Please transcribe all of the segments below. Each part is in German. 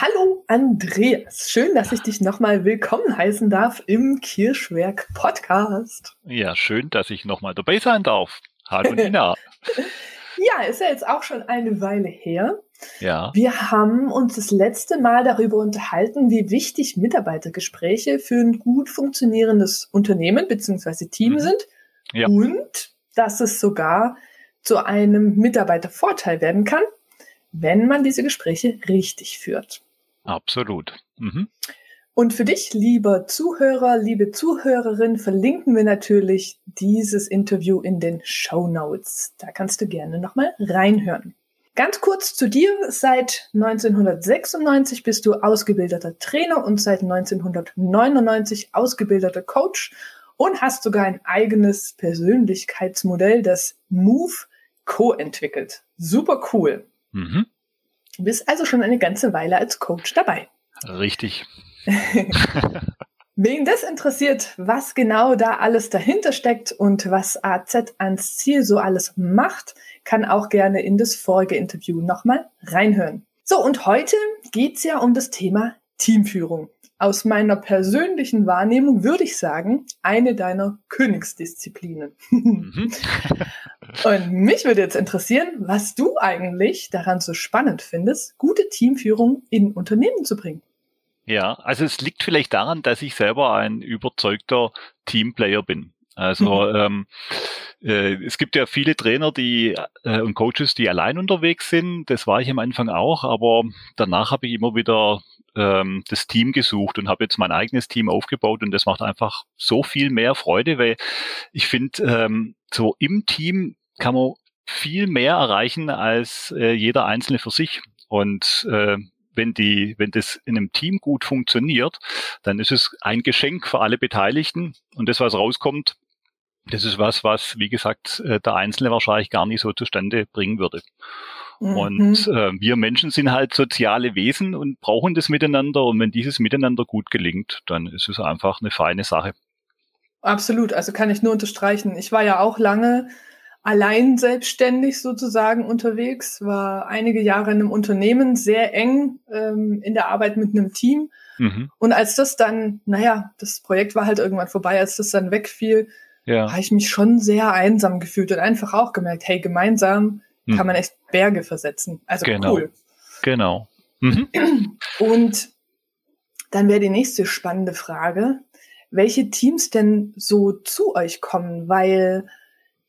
hallo Andreas. Schön, dass ich dich nochmal willkommen heißen darf im Kirschwerk Podcast. Ja, schön, dass ich nochmal dabei sein darf. Hallo Nina. ja, ist ja jetzt auch schon eine Weile her. Ja. Wir haben uns das letzte Mal darüber unterhalten, wie wichtig Mitarbeitergespräche für ein gut funktionierendes Unternehmen bzw. Team mhm. sind ja. und dass es sogar zu einem Mitarbeitervorteil werden kann, wenn man diese Gespräche richtig führt. Absolut. Mhm. Und für dich, lieber Zuhörer, liebe Zuhörerin, verlinken wir natürlich dieses Interview in den Show Notes. Da kannst du gerne nochmal reinhören. Ganz kurz zu dir. Seit 1996 bist du ausgebildeter Trainer und seit 1999 ausgebildeter Coach und hast sogar ein eigenes Persönlichkeitsmodell, das Move Co entwickelt. Super cool. Mhm. Du bist also schon eine ganze Weile als Coach dabei. Richtig. Wen das interessiert, was genau da alles dahinter steckt und was AZ ans Ziel so alles macht, kann auch gerne in das vorige Interview nochmal reinhören. So, und heute geht's ja um das Thema Teamführung aus meiner persönlichen Wahrnehmung würde ich sagen, eine deiner Königsdisziplinen. Mhm. Und mich würde jetzt interessieren, was du eigentlich daran so spannend findest, gute Teamführung in Unternehmen zu bringen. Ja, also es liegt vielleicht daran, dass ich selber ein überzeugter Teamplayer bin. Also mhm. ähm, äh, es gibt ja viele Trainer, die äh, und Coaches, die allein unterwegs sind. Das war ich am Anfang auch, aber danach habe ich immer wieder ähm, das Team gesucht und habe jetzt mein eigenes Team aufgebaut und das macht einfach so viel mehr Freude, weil ich finde, ähm, so im Team kann man viel mehr erreichen als äh, jeder Einzelne für sich. Und äh, wenn die, wenn das in einem Team gut funktioniert, dann ist es ein Geschenk für alle Beteiligten. Und das, was rauskommt, das ist was, was, wie gesagt, äh, der Einzelne wahrscheinlich gar nicht so zustande bringen würde. Mhm. Und äh, wir Menschen sind halt soziale Wesen und brauchen das Miteinander. Und wenn dieses Miteinander gut gelingt, dann ist es einfach eine feine Sache. Absolut, also kann ich nur unterstreichen. Ich war ja auch lange allein selbstständig sozusagen unterwegs, war einige Jahre in einem Unternehmen, sehr eng ähm, in der Arbeit mit einem Team. Mhm. Und als das dann, naja, das Projekt war halt irgendwann vorbei, als das dann wegfiel, ja. habe ich mich schon sehr einsam gefühlt und einfach auch gemerkt, hey, gemeinsam hm. kann man echt Berge versetzen. Also genau. cool. Genau. Mhm. Und dann wäre die nächste spannende Frage, welche Teams denn so zu euch kommen, weil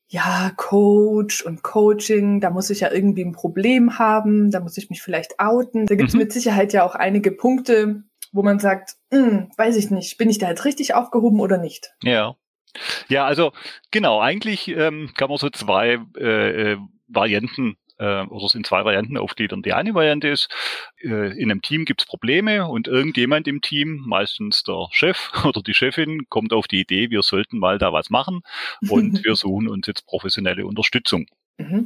ja, Coach und Coaching, da muss ich ja irgendwie ein Problem haben, da muss ich mich vielleicht outen. Da gibt es mhm. mit Sicherheit ja auch einige Punkte, wo man sagt, hm, weiß ich nicht, bin ich da jetzt richtig aufgehoben oder nicht? Ja. Ja, also genau, eigentlich ähm, kann man so zwei äh, äh Varianten äh, oder sind zwei Varianten aufgliedern. Die eine Variante ist, äh, in einem Team gibt es Probleme und irgendjemand im Team, meistens der Chef oder die Chefin, kommt auf die Idee, wir sollten mal da was machen und wir suchen uns jetzt professionelle Unterstützung. Mhm.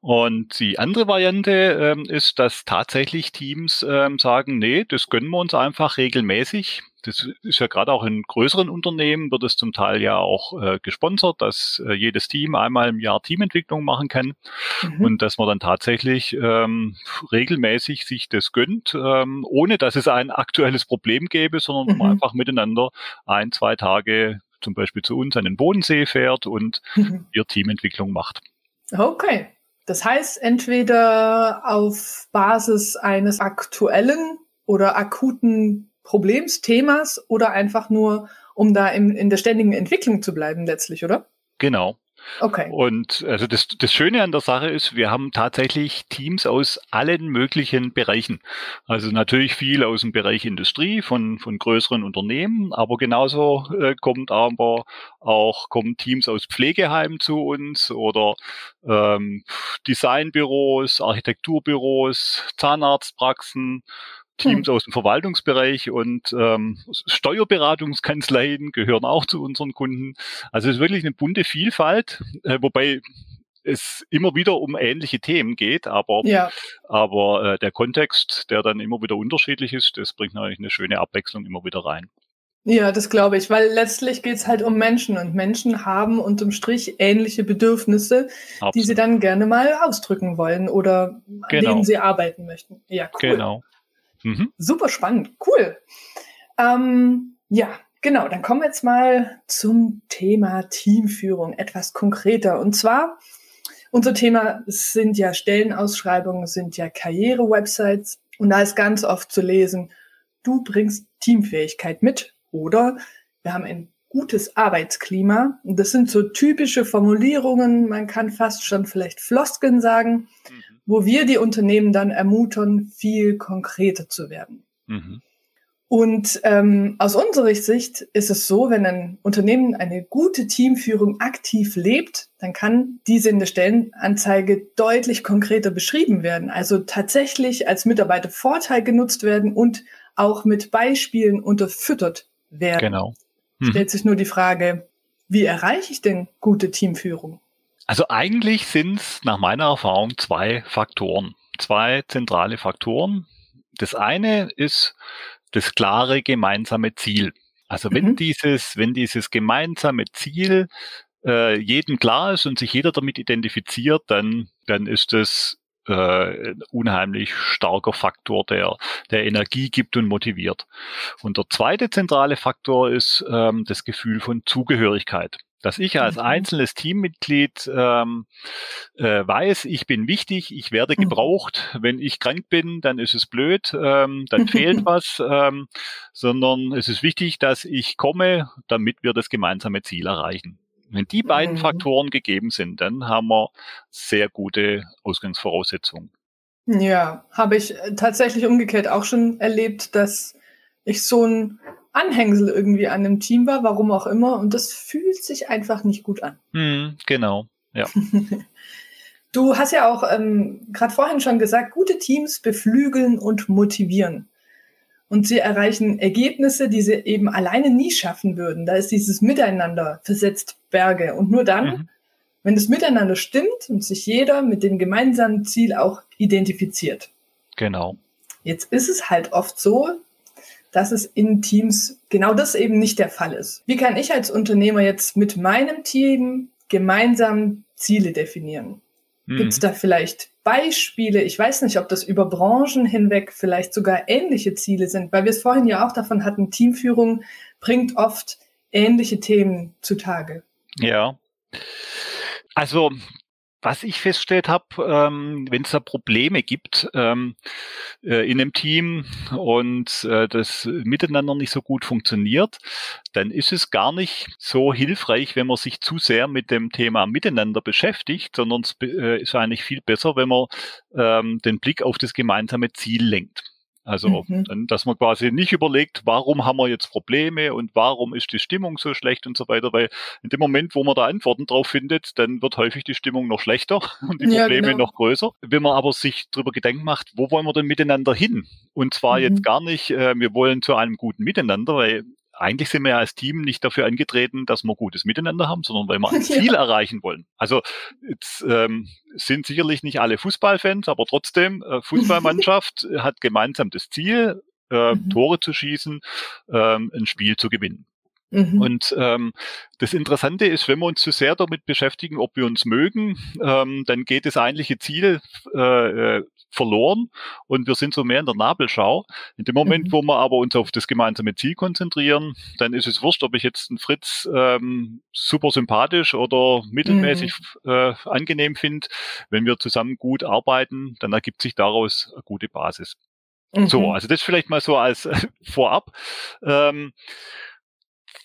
Und die andere Variante ähm, ist, dass tatsächlich Teams ähm, sagen, nee, das gönnen wir uns einfach regelmäßig das ist ja gerade auch in größeren Unternehmen, wird es zum Teil ja auch äh, gesponsert, dass äh, jedes Team einmal im Jahr Teamentwicklung machen kann mhm. und dass man dann tatsächlich ähm, regelmäßig sich das gönnt, ähm, ohne dass es ein aktuelles Problem gäbe, sondern mhm. man einfach miteinander ein, zwei Tage zum Beispiel zu uns an den Bodensee fährt und mhm. ihr Teamentwicklung macht. Okay. Das heißt, entweder auf Basis eines aktuellen oder akuten Problemsthemas oder einfach nur, um da in, in der ständigen Entwicklung zu bleiben letztlich, oder? Genau. Okay. Und also das, das Schöne an der Sache ist, wir haben tatsächlich Teams aus allen möglichen Bereichen. Also natürlich viel aus dem Bereich Industrie von, von größeren Unternehmen, aber genauso äh, kommt aber auch kommen Teams aus Pflegeheimen zu uns oder ähm, Designbüros, Architekturbüros, Zahnarztpraxen, Teams hm. aus dem Verwaltungsbereich und ähm, Steuerberatungskanzleien gehören auch zu unseren Kunden. Also es ist wirklich eine bunte Vielfalt, äh, wobei es immer wieder um ähnliche Themen geht, aber, ja. aber äh, der Kontext, der dann immer wieder unterschiedlich ist, das bringt natürlich eine schöne Abwechslung immer wieder rein. Ja, das glaube ich, weil letztlich geht's halt um Menschen und Menschen haben unterm Strich ähnliche Bedürfnisse, Absolut. die sie dann gerne mal ausdrücken wollen oder an genau. denen sie arbeiten möchten. Ja, cool. Genau. Mhm. Super spannend, cool. Ähm, ja, genau, dann kommen wir jetzt mal zum Thema Teamführung, etwas konkreter. Und zwar, unser Thema sind ja Stellenausschreibungen, sind ja Karriere-Websites und da ist ganz oft zu lesen, du bringst Teamfähigkeit mit oder wir haben ein gutes Arbeitsklima. Und das sind so typische Formulierungen, man kann fast schon vielleicht Floskeln sagen, mhm. wo wir die Unternehmen dann ermuntern, viel konkreter zu werden. Mhm. Und ähm, aus unserer Sicht ist es so, wenn ein Unternehmen eine gute Teamführung aktiv lebt, dann kann diese in der Stellenanzeige deutlich konkreter beschrieben werden. Also tatsächlich als Mitarbeiter Vorteil genutzt werden und auch mit Beispielen unterfüttert werden. Genau. Hm. Stellt sich nur die Frage, wie erreiche ich denn gute Teamführung? Also eigentlich sind es nach meiner Erfahrung zwei Faktoren, zwei zentrale Faktoren. Das eine ist das klare gemeinsame Ziel. Also wenn mhm. dieses, wenn dieses gemeinsame Ziel äh, jedem klar ist und sich jeder damit identifiziert, dann, dann ist es äh, unheimlich starker Faktor, der, der Energie gibt und motiviert. Und der zweite zentrale Faktor ist ähm, das Gefühl von Zugehörigkeit. Dass ich als mhm. einzelnes Teammitglied ähm, äh, weiß, ich bin wichtig, ich werde mhm. gebraucht. Wenn ich krank bin, dann ist es blöd, ähm, dann fehlt was, ähm, sondern es ist wichtig, dass ich komme, damit wir das gemeinsame Ziel erreichen. Wenn die beiden mhm. Faktoren gegeben sind, dann haben wir sehr gute Ausgangsvoraussetzungen. Ja, habe ich äh, tatsächlich umgekehrt auch schon erlebt, dass ich so ein Anhängsel irgendwie an einem Team war, warum auch immer, und das fühlt sich einfach nicht gut an. Mhm, genau, ja. du hast ja auch ähm, gerade vorhin schon gesagt, gute Teams beflügeln und motivieren und sie erreichen Ergebnisse, die sie eben alleine nie schaffen würden. Da ist dieses Miteinander versetzt Berge. Und nur dann, mhm. wenn das Miteinander stimmt und sich jeder mit dem gemeinsamen Ziel auch identifiziert. Genau. Jetzt ist es halt oft so, dass es in Teams genau das eben nicht der Fall ist. Wie kann ich als Unternehmer jetzt mit meinem Team gemeinsam Ziele definieren? Mhm. Gibt es da vielleicht Beispiele? Ich weiß nicht, ob das über Branchen hinweg vielleicht sogar ähnliche Ziele sind, weil wir es vorhin ja auch davon hatten, Teamführung bringt oft ähnliche Themen zutage. Ja. Also was ich festgestellt habe, ähm, wenn es da Probleme gibt ähm, äh, in einem Team und äh, das miteinander nicht so gut funktioniert, dann ist es gar nicht so hilfreich, wenn man sich zu sehr mit dem Thema Miteinander beschäftigt, sondern es äh, ist eigentlich viel besser, wenn man ähm, den Blick auf das gemeinsame Ziel lenkt. Also, mhm. dass man quasi nicht überlegt, warum haben wir jetzt Probleme und warum ist die Stimmung so schlecht und so weiter, weil in dem Moment, wo man da Antworten drauf findet, dann wird häufig die Stimmung noch schlechter und die ja, Probleme genau. noch größer. Wenn man aber sich darüber Gedanken macht, wo wollen wir denn miteinander hin? Und zwar mhm. jetzt gar nicht, äh, wir wollen zu einem guten Miteinander, weil eigentlich sind wir ja als Team nicht dafür angetreten, dass wir gutes Miteinander haben, sondern weil wir ein Ziel ja. erreichen wollen. Also jetzt ähm, sind sicherlich nicht alle Fußballfans, aber trotzdem, äh, Fußballmannschaft hat gemeinsam das Ziel, äh, mhm. Tore zu schießen, äh, ein Spiel zu gewinnen. Mhm. Und ähm, das Interessante ist, wenn wir uns zu sehr damit beschäftigen, ob wir uns mögen, ähm, dann geht das eigentliche Ziel äh, äh, verloren und wir sind so mehr in der Nabelschau. In dem Moment, mhm. wo wir aber uns auf das gemeinsame Ziel konzentrieren, dann ist es wurscht, ob ich jetzt einen Fritz ähm, super sympathisch oder mittelmäßig mhm. äh, angenehm finde. Wenn wir zusammen gut arbeiten, dann ergibt sich daraus eine gute Basis. Mhm. So, also das vielleicht mal so als äh, vorab. Ähm, äh,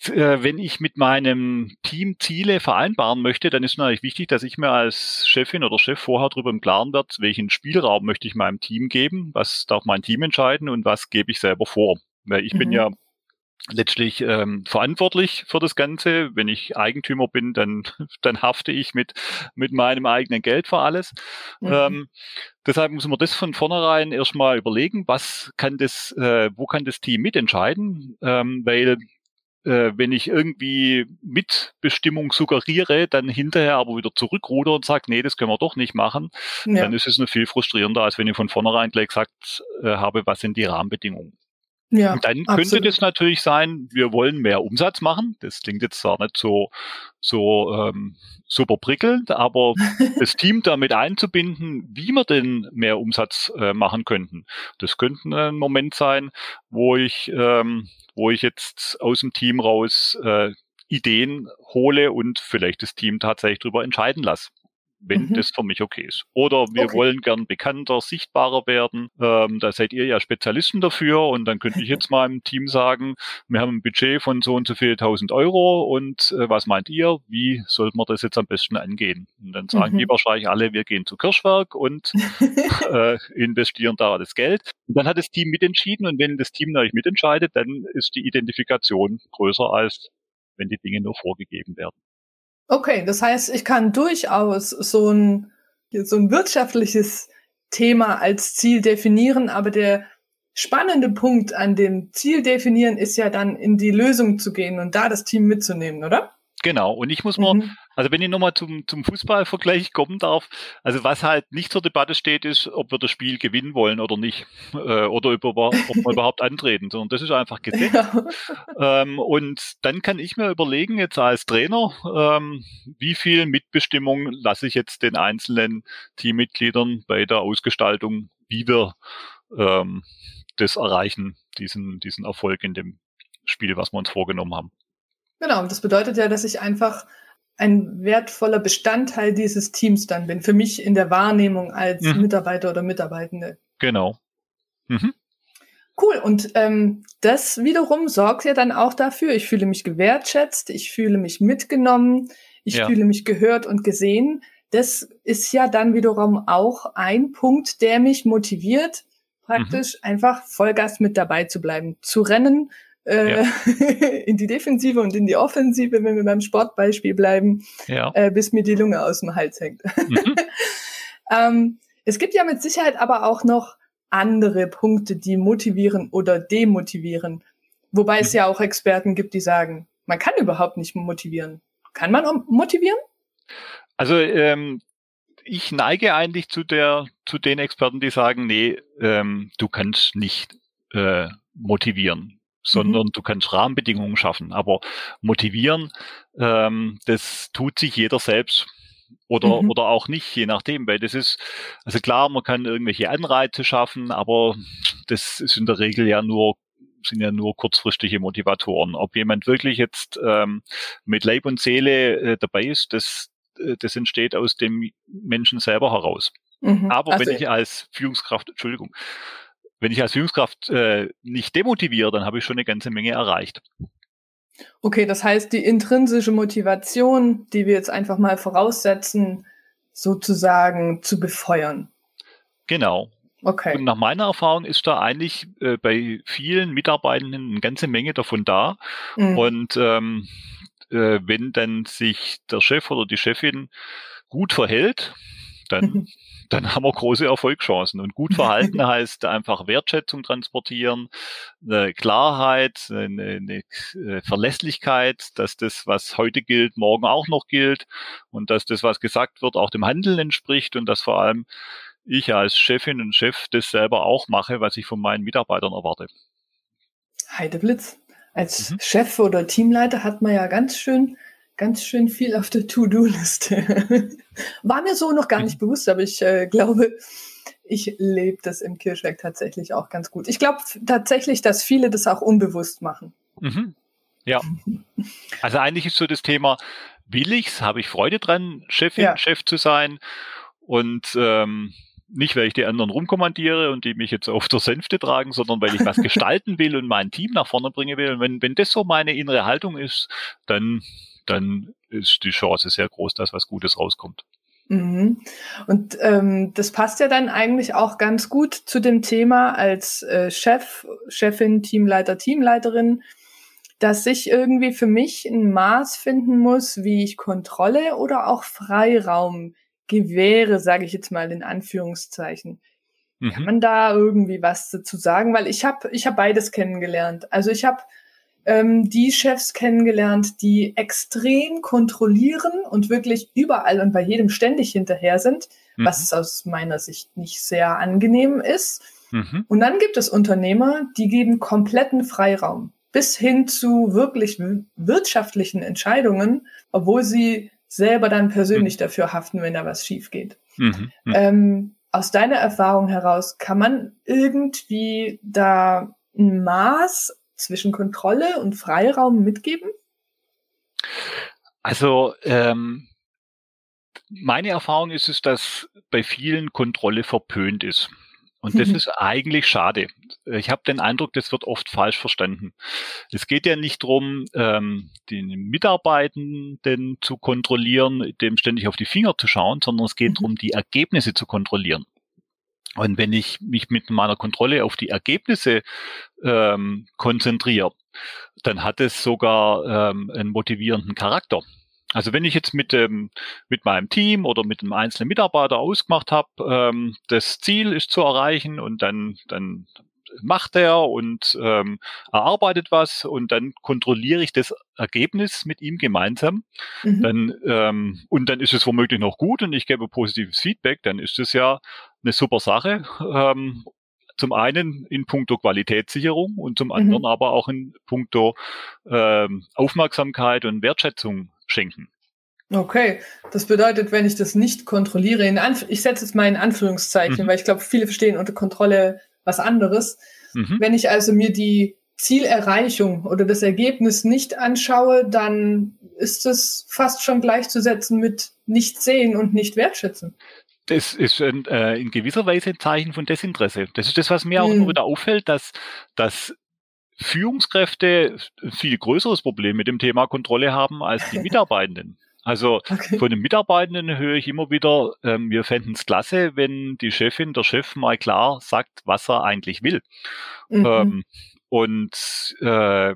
wenn ich mit meinem Team Ziele vereinbaren möchte, dann ist natürlich wichtig, dass ich mir als Chefin oder Chef vorher darüber im Klaren werde, welchen Spielraum möchte ich meinem Team geben, was darf mein Team entscheiden und was gebe ich selber vor. Weil ich mhm. bin ja letztlich ähm, verantwortlich für das Ganze. Wenn ich Eigentümer bin, dann, dann hafte ich mit, mit meinem eigenen Geld für alles. Mhm. Ähm, deshalb muss man das von vornherein erstmal überlegen, was kann das, äh, wo kann das Team mitentscheiden, ähm, weil äh, wenn ich irgendwie Mitbestimmung suggeriere, dann hinterher aber wieder zurückruder und sage, nee, das können wir doch nicht machen, ja. dann ist es noch viel frustrierender, als wenn ich von vornherein gleich gesagt äh, habe, was sind die Rahmenbedingungen. Ja, und dann könnte absolut. das natürlich sein, wir wollen mehr Umsatz machen. Das klingt jetzt zwar nicht so, so ähm, super prickelnd, aber das Team damit einzubinden, wie wir denn mehr Umsatz äh, machen könnten. Das könnte ein Moment sein, wo ich, ähm, wo ich jetzt aus dem Team raus äh, Ideen hole und vielleicht das Team tatsächlich darüber entscheiden lasse wenn mhm. das für mich okay ist. Oder wir okay. wollen gern bekannter, sichtbarer werden. Ähm, da seid ihr ja Spezialisten dafür und dann könnte ich jetzt mal im Team sagen, wir haben ein Budget von so und so viel tausend Euro und äh, was meint ihr? Wie sollten wir das jetzt am besten angehen? Und dann sagen mhm. die wahrscheinlich alle, wir gehen zu Kirschwerk und äh, investieren da das Geld. Und dann hat das Team mitentschieden und wenn das Team natürlich mitentscheidet, dann ist die Identifikation größer als wenn die Dinge nur vorgegeben werden. Okay, das heißt, ich kann durchaus so ein, so ein wirtschaftliches Thema als Ziel definieren, aber der spannende Punkt an dem Ziel definieren ist ja dann in die Lösung zu gehen und da das Team mitzunehmen, oder? Genau, und ich muss mal, mhm. also wenn ich nochmal zum, zum Fußballvergleich kommen darf, also was halt nicht zur Debatte steht, ist, ob wir das Spiel gewinnen wollen oder nicht, äh, oder über, ob wir überhaupt antreten, sondern das ist einfach Gesetz. Ja. Ähm, und dann kann ich mir überlegen, jetzt als Trainer, ähm, wie viel Mitbestimmung lasse ich jetzt den einzelnen Teammitgliedern bei der Ausgestaltung, wie wir ähm, das erreichen, diesen, diesen Erfolg in dem Spiel, was wir uns vorgenommen haben. Genau, das bedeutet ja, dass ich einfach ein wertvoller Bestandteil dieses Teams dann bin, für mich in der Wahrnehmung als mhm. Mitarbeiter oder Mitarbeitende. Genau. Mhm. Cool. Und ähm, das wiederum sorgt ja dann auch dafür, ich fühle mich gewertschätzt, ich fühle mich mitgenommen, ich ja. fühle mich gehört und gesehen. Das ist ja dann wiederum auch ein Punkt, der mich motiviert, praktisch mhm. einfach Vollgas mit dabei zu bleiben, zu rennen, äh, ja. in die Defensive und in die Offensive, wenn wir beim Sportbeispiel bleiben, ja. äh, bis mir die Lunge aus dem Hals hängt. Mhm. ähm, es gibt ja mit Sicherheit aber auch noch andere Punkte, die motivieren oder demotivieren. Wobei mhm. es ja auch Experten gibt, die sagen, man kann überhaupt nicht motivieren. Kann man motivieren? Also ähm, ich neige eigentlich zu der zu den Experten, die sagen, nee, ähm, du kannst nicht äh, motivieren sondern mhm. du kannst Rahmenbedingungen schaffen. Aber motivieren, ähm, das tut sich jeder selbst oder, mhm. oder auch nicht, je nachdem, weil das ist, also klar, man kann irgendwelche Anreize schaffen, aber das ist in der Regel ja nur sind ja nur kurzfristige Motivatoren. Ob jemand wirklich jetzt ähm, mit Leib und Seele äh, dabei ist, das, äh, das entsteht aus dem Menschen selber heraus. Mhm. Aber also wenn ich als Führungskraft, Entschuldigung, wenn ich als Führungskraft äh, nicht demotiviere, dann habe ich schon eine ganze Menge erreicht. Okay, das heißt, die intrinsische Motivation, die wir jetzt einfach mal voraussetzen, sozusagen zu befeuern. Genau. Okay. Und nach meiner Erfahrung ist da eigentlich äh, bei vielen Mitarbeitenden eine ganze Menge davon da. Mhm. Und ähm, äh, wenn dann sich der Chef oder die Chefin gut verhält, dann mhm dann haben wir große Erfolgschancen. Und gut verhalten heißt einfach Wertschätzung transportieren, eine Klarheit, eine, eine äh, Verlässlichkeit, dass das, was heute gilt, morgen auch noch gilt und dass das, was gesagt wird, auch dem Handeln entspricht und dass vor allem ich als Chefin und Chef das selber auch mache, was ich von meinen Mitarbeitern erwarte. Heideblitz. Als mhm. Chef oder Teamleiter hat man ja ganz schön ganz schön viel auf der To-Do-Liste. War mir so noch gar nicht bewusst, aber ich äh, glaube, ich lebe das im Kirschwerk tatsächlich auch ganz gut. Ich glaube tatsächlich, dass viele das auch unbewusst machen. Mhm. Ja. Also eigentlich ist so das Thema, will ich's, habe ich Freude dran, Chefin, ja. Chef zu sein und ähm, nicht, weil ich die anderen rumkommandiere und die mich jetzt auf der Sänfte tragen, sondern weil ich was gestalten will und mein Team nach vorne bringen will. Und wenn, wenn das so meine innere Haltung ist, dann dann ist die Chance sehr groß, dass was Gutes rauskommt. Mhm. Und ähm, das passt ja dann eigentlich auch ganz gut zu dem Thema als äh, Chef, Chefin, Teamleiter, Teamleiterin. dass ich irgendwie für mich ein Maß finden muss, wie ich Kontrolle oder auch Freiraum gewähre, sage ich jetzt mal in Anführungszeichen. Mhm. Kann man da irgendwie was dazu sagen? Weil ich habe ich hab beides kennengelernt. Also ich habe ähm, die Chefs kennengelernt, die extrem kontrollieren und wirklich überall und bei jedem ständig hinterher sind, mhm. was aus meiner Sicht nicht sehr angenehm ist. Mhm. Und dann gibt es Unternehmer, die geben kompletten Freiraum bis hin zu wirklich wirtschaftlichen Entscheidungen, obwohl sie selber dann persönlich mhm. dafür haften, wenn da was schief geht. Mhm. mhm. Ähm, aus deiner Erfahrung heraus, kann man irgendwie da ein Maß zwischen Kontrolle und Freiraum mitgeben? Also ähm, meine Erfahrung ist es, dass bei vielen Kontrolle verpönt ist. Und das ist eigentlich schade. Ich habe den Eindruck, das wird oft falsch verstanden. Es geht ja nicht darum, ähm, den Mitarbeitenden zu kontrollieren, dem ständig auf die Finger zu schauen, sondern es geht mhm. darum, die Ergebnisse zu kontrollieren. Und wenn ich mich mit meiner Kontrolle auf die Ergebnisse ähm, konzentriere, dann hat es sogar ähm, einen motivierenden Charakter. Also wenn ich jetzt mit dem mit meinem Team oder mit einem einzelnen Mitarbeiter ausgemacht habe, ähm, das Ziel ist zu erreichen und dann dann macht er und ähm, erarbeitet was und dann kontrolliere ich das Ergebnis mit ihm gemeinsam. Mhm. Dann, ähm, und dann ist es womöglich noch gut und ich gebe positives Feedback, dann ist es ja eine super Sache. Ähm, zum einen in puncto Qualitätssicherung und zum mhm. anderen mhm. aber auch in puncto ähm, Aufmerksamkeit und Wertschätzung schenken. Okay, das bedeutet, wenn ich das nicht kontrolliere, in Anf ich setze es mal in Anführungszeichen, mhm. weil ich glaube, viele verstehen unter Kontrolle was anderes. Mhm. Wenn ich also mir die Zielerreichung oder das Ergebnis nicht anschaue, dann ist es fast schon gleichzusetzen mit nicht sehen und nicht wertschätzen. Das ist in, äh, in gewisser Weise ein Zeichen von Desinteresse. Das ist das, was mir auch immer mhm. wieder auffällt, dass, dass Führungskräfte ein viel größeres Problem mit dem Thema Kontrolle haben als die Mitarbeitenden. Also okay. von den Mitarbeitenden höre ich immer wieder, ähm, wir fänden es klasse, wenn die Chefin, der Chef mal klar sagt, was er eigentlich will. Mhm. Ähm, und äh,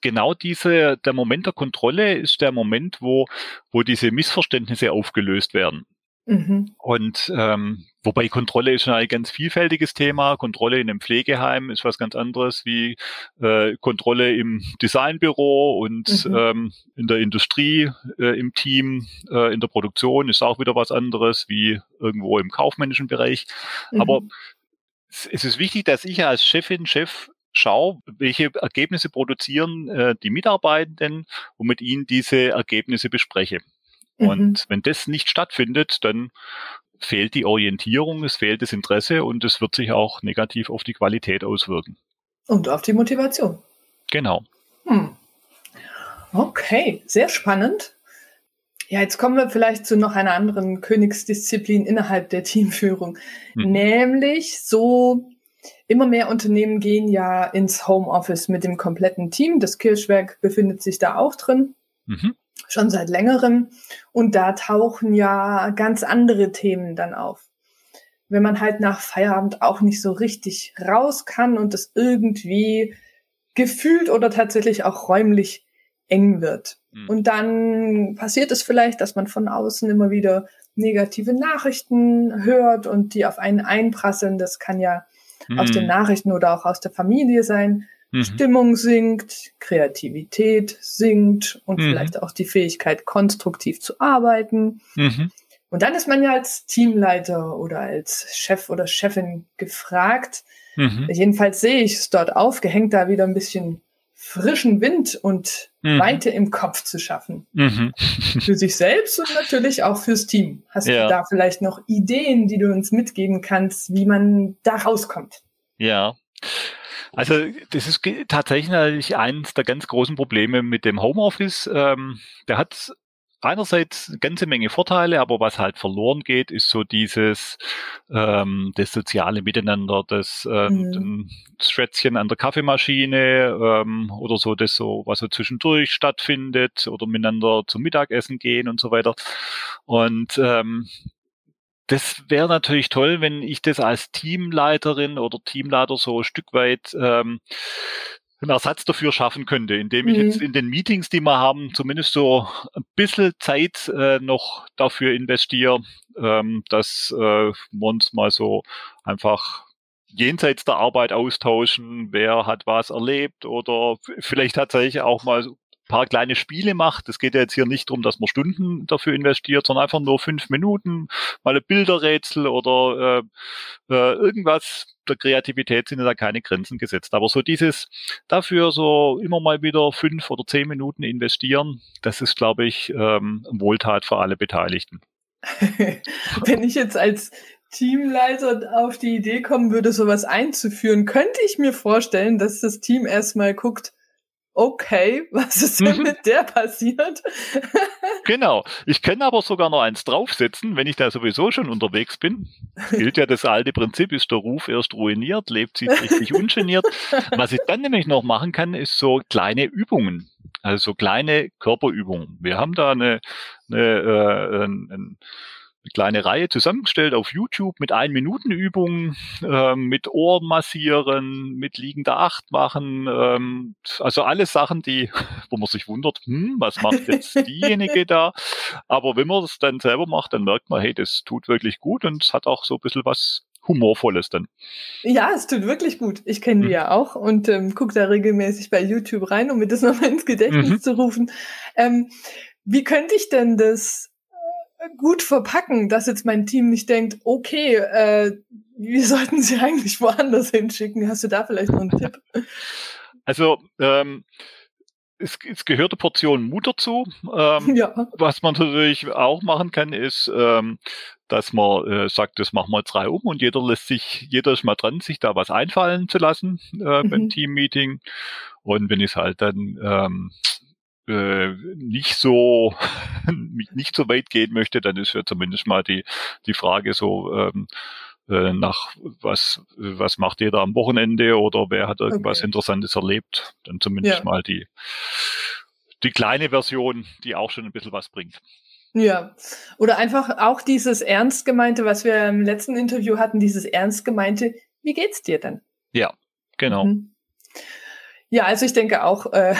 genau diese, der Moment der Kontrolle ist der Moment, wo, wo diese Missverständnisse aufgelöst werden. Mhm. Und ähm, wobei Kontrolle ist ein ganz vielfältiges Thema. Kontrolle in einem Pflegeheim ist was ganz anderes wie äh, Kontrolle im Designbüro und mhm. ähm, in der Industrie, äh, im Team, äh, in der Produktion ist auch wieder was anderes wie irgendwo im kaufmännischen Bereich. Mhm. Aber es ist wichtig, dass ich als Chefin, Chef schaue, welche Ergebnisse produzieren äh, die Mitarbeitenden und mit ihnen diese Ergebnisse bespreche. Mhm. Und wenn das nicht stattfindet, dann fehlt die Orientierung, es fehlt das Interesse und es wird sich auch negativ auf die Qualität auswirken. Und auf die Motivation. Genau. Hm. Okay, sehr spannend. Ja, jetzt kommen wir vielleicht zu noch einer anderen Königsdisziplin innerhalb der Teamführung. Hm. Nämlich so, immer mehr Unternehmen gehen ja ins Homeoffice mit dem kompletten Team. Das Kirchwerk befindet sich da auch drin. Mhm schon seit längerem. Und da tauchen ja ganz andere Themen dann auf. Wenn man halt nach Feierabend auch nicht so richtig raus kann und es irgendwie gefühlt oder tatsächlich auch räumlich eng wird. Mhm. Und dann passiert es vielleicht, dass man von außen immer wieder negative Nachrichten hört und die auf einen einprasseln. Das kann ja mhm. aus den Nachrichten oder auch aus der Familie sein. Mhm. Stimmung sinkt, Kreativität sinkt und mhm. vielleicht auch die Fähigkeit, konstruktiv zu arbeiten. Mhm. Und dann ist man ja als Teamleiter oder als Chef oder Chefin gefragt. Mhm. Jedenfalls sehe ich es dort aufgehängt, da wieder ein bisschen frischen Wind und mhm. Weite im Kopf zu schaffen. Mhm. für sich selbst und natürlich auch fürs Team. Hast ja. du da vielleicht noch Ideen, die du uns mitgeben kannst, wie man da rauskommt? Ja. Also das ist tatsächlich eines der ganz großen Probleme mit dem Homeoffice. Ähm, der hat einerseits eine ganze Menge Vorteile, aber was halt verloren geht, ist so dieses ähm, das soziale Miteinander, das, ähm, mhm. das Schwätzchen an der Kaffeemaschine ähm, oder so das so, was so zwischendurch stattfindet oder miteinander zum Mittagessen gehen und so weiter. Und ähm, das wäre natürlich toll, wenn ich das als Teamleiterin oder Teamleiter so ein Stück weit ähm, einen Ersatz dafür schaffen könnte, indem ich mhm. jetzt in den Meetings, die wir haben, zumindest so ein bisschen Zeit äh, noch dafür investiere, ähm, dass äh, wir uns mal so einfach jenseits der Arbeit austauschen, wer hat was erlebt oder vielleicht tatsächlich auch mal paar kleine Spiele macht. Es geht ja jetzt hier nicht darum, dass man Stunden dafür investiert, sondern einfach nur fünf Minuten, mal ein Bilderrätsel oder äh, äh, irgendwas. Der Kreativität sind ja da keine Grenzen gesetzt. Aber so dieses dafür so immer mal wieder fünf oder zehn Minuten investieren, das ist, glaube ich, ähm, Wohltat für alle Beteiligten. Wenn ich jetzt als Teamleiter auf die Idee kommen würde, sowas einzuführen, könnte ich mir vorstellen, dass das Team erstmal guckt, okay, was ist denn mhm. mit der passiert? genau. Ich kann aber sogar noch eins draufsetzen, wenn ich da sowieso schon unterwegs bin. Gilt ja das alte Prinzip, ist der Ruf erst ruiniert, lebt sie richtig ungeniert. Was ich dann nämlich noch machen kann, ist so kleine Übungen. Also so kleine Körperübungen. Wir haben da eine, eine äh, ein, ein eine kleine Reihe zusammengestellt auf YouTube mit ein Minuten Übungen, ähm, mit Ohren massieren, mit liegender Acht machen, ähm, also alles Sachen, die, wo man sich wundert, hm, was macht jetzt diejenige da? Aber wenn man es dann selber macht, dann merkt man, hey, das tut wirklich gut und es hat auch so ein bisschen was Humorvolles dann. Ja, es tut wirklich gut. Ich kenne die mhm. ja auch und ähm, gucke da regelmäßig bei YouTube rein, um mir das nochmal ins Gedächtnis mhm. zu rufen. Ähm, wie könnte ich denn das gut verpacken, dass jetzt mein Team nicht denkt, okay, äh, wir sollten sie eigentlich woanders hinschicken. Hast du da vielleicht noch einen Tipp? Also ähm, es, es gehört eine Portion Mut dazu. Ähm, ja. Was man natürlich auch machen kann, ist, ähm, dass man äh, sagt, das machen wir jetzt drei um und jeder lässt sich, jeder ist mal dran, sich da was einfallen zu lassen äh, mhm. beim Teammeeting. Und wenn ich es halt dann ähm, äh, nicht so nicht so weit gehen möchte, dann ist ja zumindest mal die die Frage so ähm, äh, nach was was macht ihr da am Wochenende oder wer hat irgendwas okay. Interessantes erlebt, dann zumindest ja. mal die die kleine Version, die auch schon ein bisschen was bringt. Ja, oder einfach auch dieses ernst gemeinte, was wir im letzten Interview hatten, dieses ernst gemeinte, wie geht's dir denn? Ja, genau. Mhm. Ja, also ich denke auch, äh,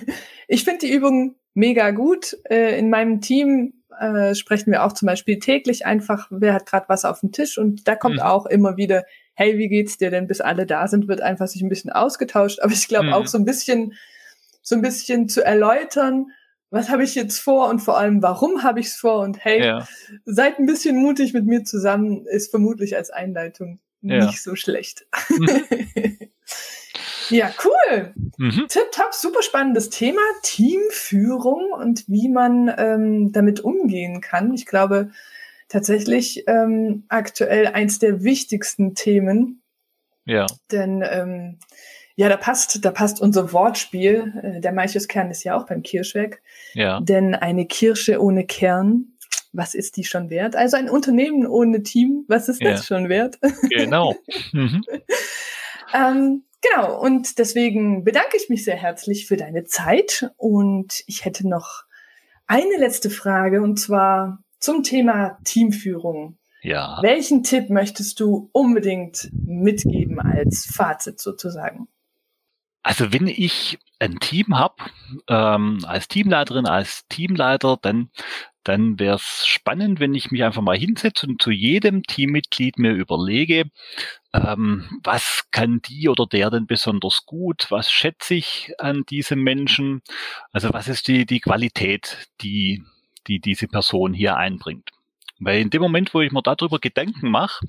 ich finde die Übung mega gut. Äh, in meinem Team äh, sprechen wir auch zum Beispiel täglich einfach, wer hat gerade was auf dem Tisch und da kommt mhm. auch immer wieder, hey, wie geht's dir denn, bis alle da sind, wird einfach sich ein bisschen ausgetauscht. Aber ich glaube mhm. auch so ein bisschen, so ein bisschen zu erläutern, was habe ich jetzt vor und vor allem, warum habe ich es vor und hey, ja. seid ein bisschen mutig mit mir zusammen, ist vermutlich als Einleitung ja. nicht so schlecht. Mhm. Ja, cool. Mhm. Tipptopp, super spannendes Thema, Teamführung und wie man ähm, damit umgehen kann. Ich glaube, tatsächlich ähm, aktuell eins der wichtigsten Themen. Ja. Denn ähm, ja, da passt, da passt unser Wortspiel. Äh, der Maichuskern ist ja auch beim Kirschwerk. Ja. Denn eine Kirsche ohne Kern, was ist die schon wert? Also ein Unternehmen ohne Team, was ist ja. das schon wert? Genau. Mhm. ähm, Genau, und deswegen bedanke ich mich sehr herzlich für deine Zeit und ich hätte noch eine letzte Frage und zwar zum Thema Teamführung. Ja. Welchen Tipp möchtest du unbedingt mitgeben als Fazit sozusagen? Also wenn ich ein Team habe, ähm, als Teamleiterin, als Teamleiter, dann dann wäre es spannend, wenn ich mich einfach mal hinsetze und zu jedem Teammitglied mir überlege, ähm, was kann die oder der denn besonders gut, was schätze ich an diesem Menschen, also was ist die, die Qualität, die, die diese Person hier einbringt. Weil in dem Moment, wo ich mir darüber Gedanken mache,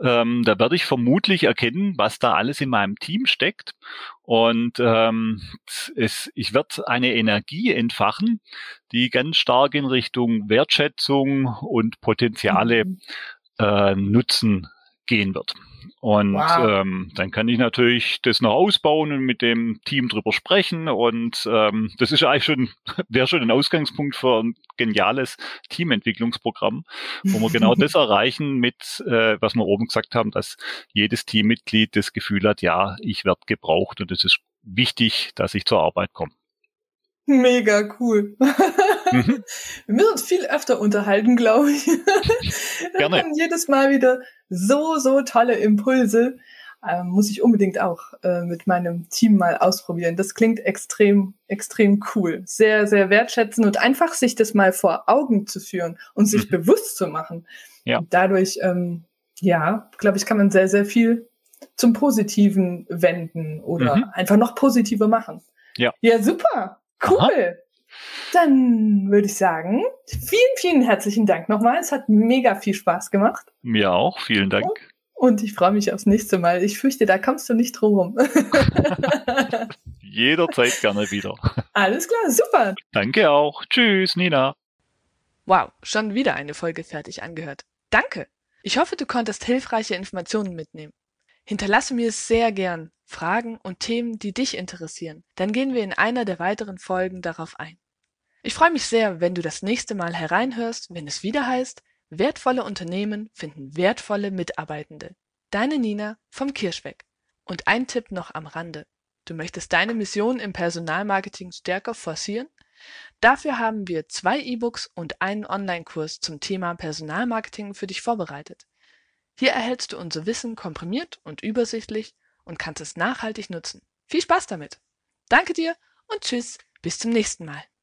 ähm, da werde ich vermutlich erkennen, was da alles in meinem Team steckt. Und ähm, es, ich werde eine Energie entfachen, die ganz stark in Richtung Wertschätzung und Potenziale mhm. äh, nutzen gehen wird. Und wow. ähm, dann kann ich natürlich das noch ausbauen und mit dem Team drüber sprechen. Und ähm, das ist eigentlich schon, wäre schon ein Ausgangspunkt für ein geniales Teamentwicklungsprogramm, wo wir genau das erreichen mit, äh, was wir oben gesagt haben, dass jedes Teammitglied das Gefühl hat, ja, ich werde gebraucht und es ist wichtig, dass ich zur Arbeit komme. Mega cool. Mhm. Wir müssen uns viel öfter unterhalten, glaube ich. Gerne. jedes Mal wieder so, so tolle Impulse. Ähm, muss ich unbedingt auch äh, mit meinem Team mal ausprobieren. Das klingt extrem, extrem cool. Sehr, sehr wertschätzend und einfach sich das mal vor Augen zu führen und sich mhm. bewusst zu machen. Ja. Und dadurch, ähm, ja, glaube ich, kann man sehr, sehr viel zum Positiven wenden oder mhm. einfach noch positiver machen. Ja. Ja, super. Cool. Aha. Dann würde ich sagen, vielen, vielen herzlichen Dank nochmal. Es hat mega viel Spaß gemacht. Mir auch. Vielen Dank. Und ich freue mich aufs nächste Mal. Ich fürchte, da kommst du nicht drum rum. Jederzeit gerne wieder. Alles klar, super. Danke auch. Tschüss, Nina. Wow, schon wieder eine Folge fertig angehört. Danke. Ich hoffe, du konntest hilfreiche Informationen mitnehmen. Hinterlasse mir sehr gern Fragen und Themen, die dich interessieren. Dann gehen wir in einer der weiteren Folgen darauf ein. Ich freue mich sehr, wenn du das nächste Mal hereinhörst, wenn es wieder heißt, wertvolle Unternehmen finden wertvolle Mitarbeitende. Deine Nina vom Kirschweg. Und ein Tipp noch am Rande. Du möchtest deine Mission im Personalmarketing stärker forcieren? Dafür haben wir zwei E-Books und einen Online-Kurs zum Thema Personalmarketing für dich vorbereitet. Hier erhältst du unser Wissen komprimiert und übersichtlich und kannst es nachhaltig nutzen. Viel Spaß damit! Danke dir und tschüss, bis zum nächsten Mal.